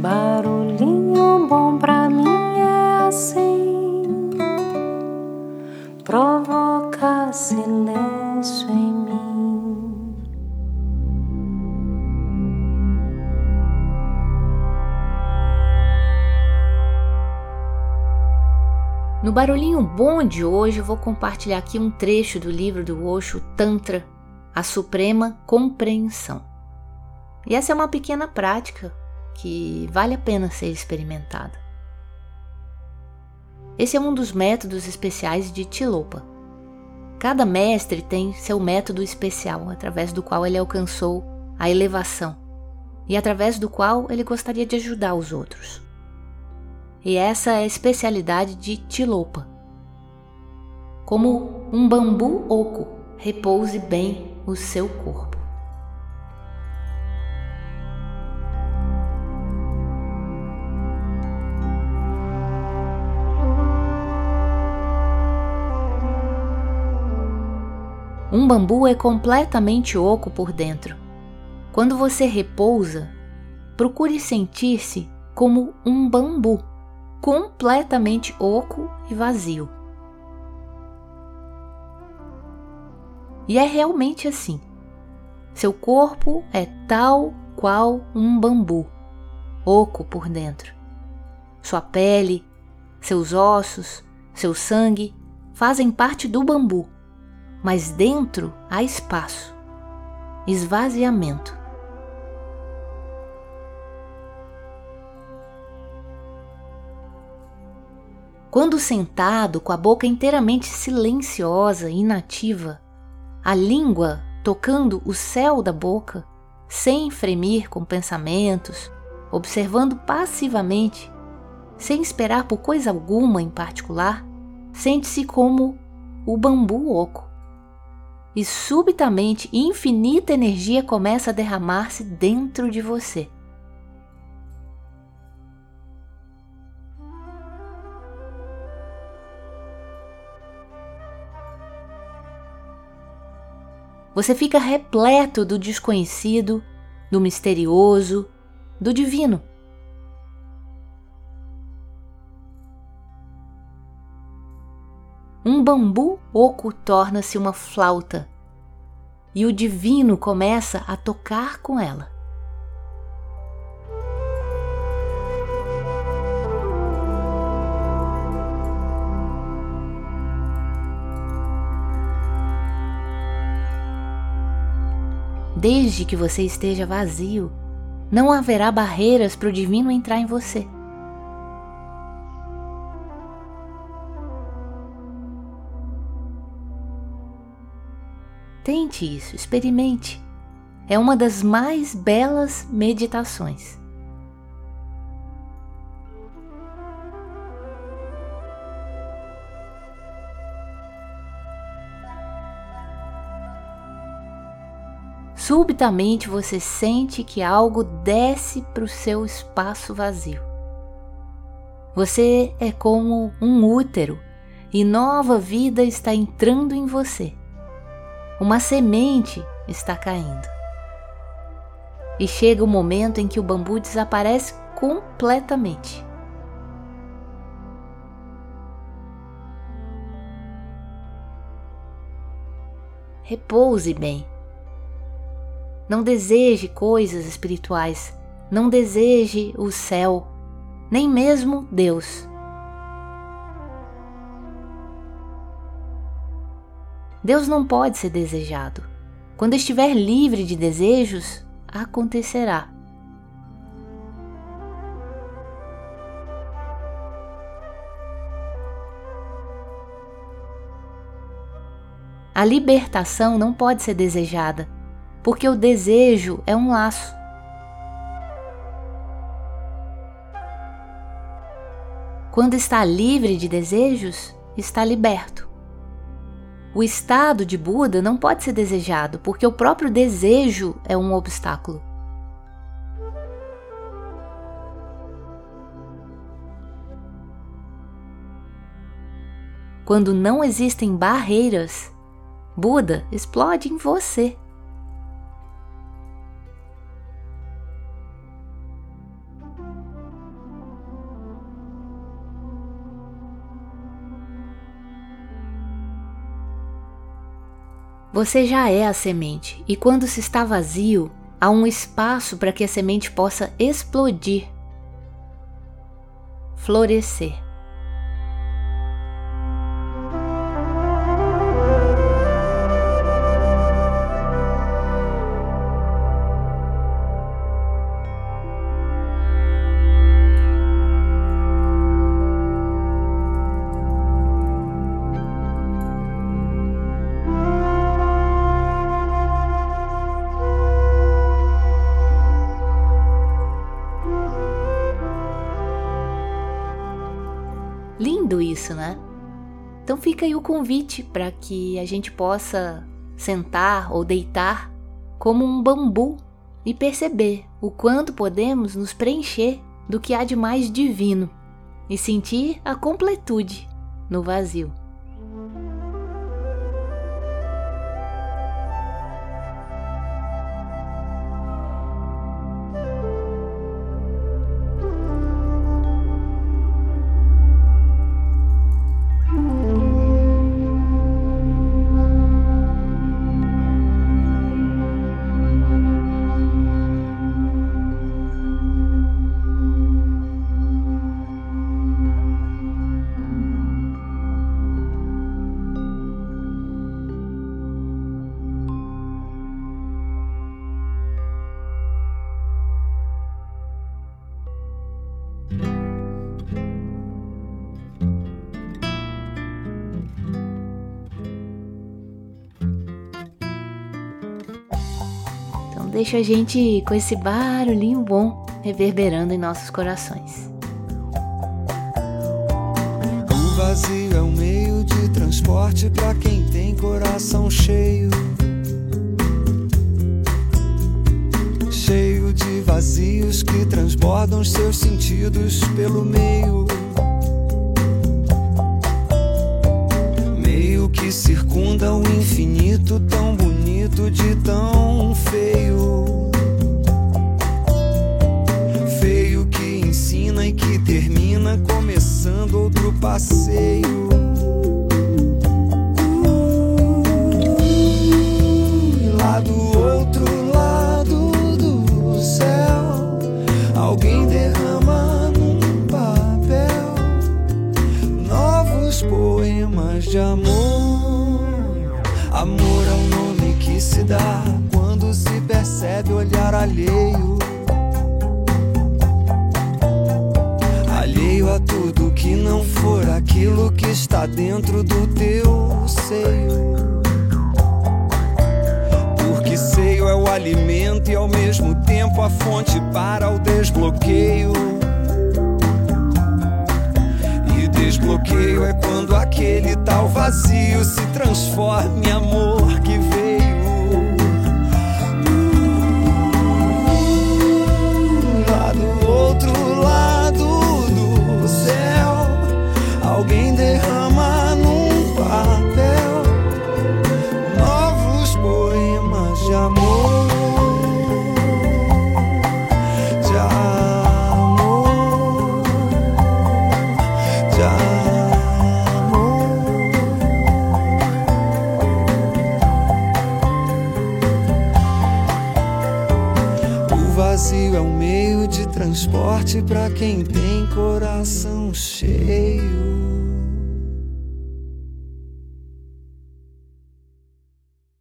Barulhinho bom pra mim é assim, provoca silêncio em mim. No barulhinho bom de hoje, eu vou compartilhar aqui um trecho do livro do Osho Tantra, A Suprema Compreensão. E essa é uma pequena prática que vale a pena ser experimentada. Esse é um dos métodos especiais de Tilopa. Cada mestre tem seu método especial através do qual ele alcançou a elevação e através do qual ele gostaria de ajudar os outros. E essa é a especialidade de Tilopa. Como um bambu oco, repouse bem o seu corpo. Um bambu é completamente oco por dentro. Quando você repousa, procure sentir-se como um bambu, completamente oco e vazio. E é realmente assim. Seu corpo é tal qual um bambu, oco por dentro. Sua pele, seus ossos, seu sangue fazem parte do bambu mas dentro há espaço, esvaziamento. Quando sentado com a boca inteiramente silenciosa e inativa, a língua tocando o céu da boca, sem fremir com pensamentos, observando passivamente, sem esperar por coisa alguma em particular, sente-se como o bambu oco e subitamente infinita energia começa a derramar-se dentro de você. Você fica repleto do desconhecido, do misterioso, do divino. Um bambu oco torna-se uma flauta e o divino começa a tocar com ela. Desde que você esteja vazio, não haverá barreiras para o divino entrar em você. Tente isso, experimente. É uma das mais belas meditações. Subitamente você sente que algo desce para o seu espaço vazio. Você é como um útero e nova vida está entrando em você uma semente está caindo. E chega o momento em que o bambu desaparece completamente. Repouse bem. Não deseje coisas espirituais, não deseje o céu, nem mesmo Deus. Deus não pode ser desejado. Quando estiver livre de desejos, acontecerá. A libertação não pode ser desejada, porque o desejo é um laço. Quando está livre de desejos, está liberto. O estado de Buda não pode ser desejado, porque o próprio desejo é um obstáculo. Quando não existem barreiras, Buda explode em você. Você já é a semente, e quando se está vazio, há um espaço para que a semente possa explodir, florescer. Lindo isso, né? Então fica aí o convite para que a gente possa sentar ou deitar como um bambu e perceber o quanto podemos nos preencher do que há de mais divino e sentir a completude no vazio. Deixa a gente com esse barulhinho bom reverberando em nossos corações. O vazio é um meio de transporte para quem tem coração cheio. Cheio de vazios que transbordam seus sentidos pelo meio. Meio que circunda o infinito, tão bonito de tão começando aquilo que está dentro do teu seio. Porque seio é o alimento e ao mesmo tempo a fonte para o desbloqueio. E desbloqueio é quando aquele tal vazio se transforma em amor que vazio é um meio de transporte para quem tem coração cheio.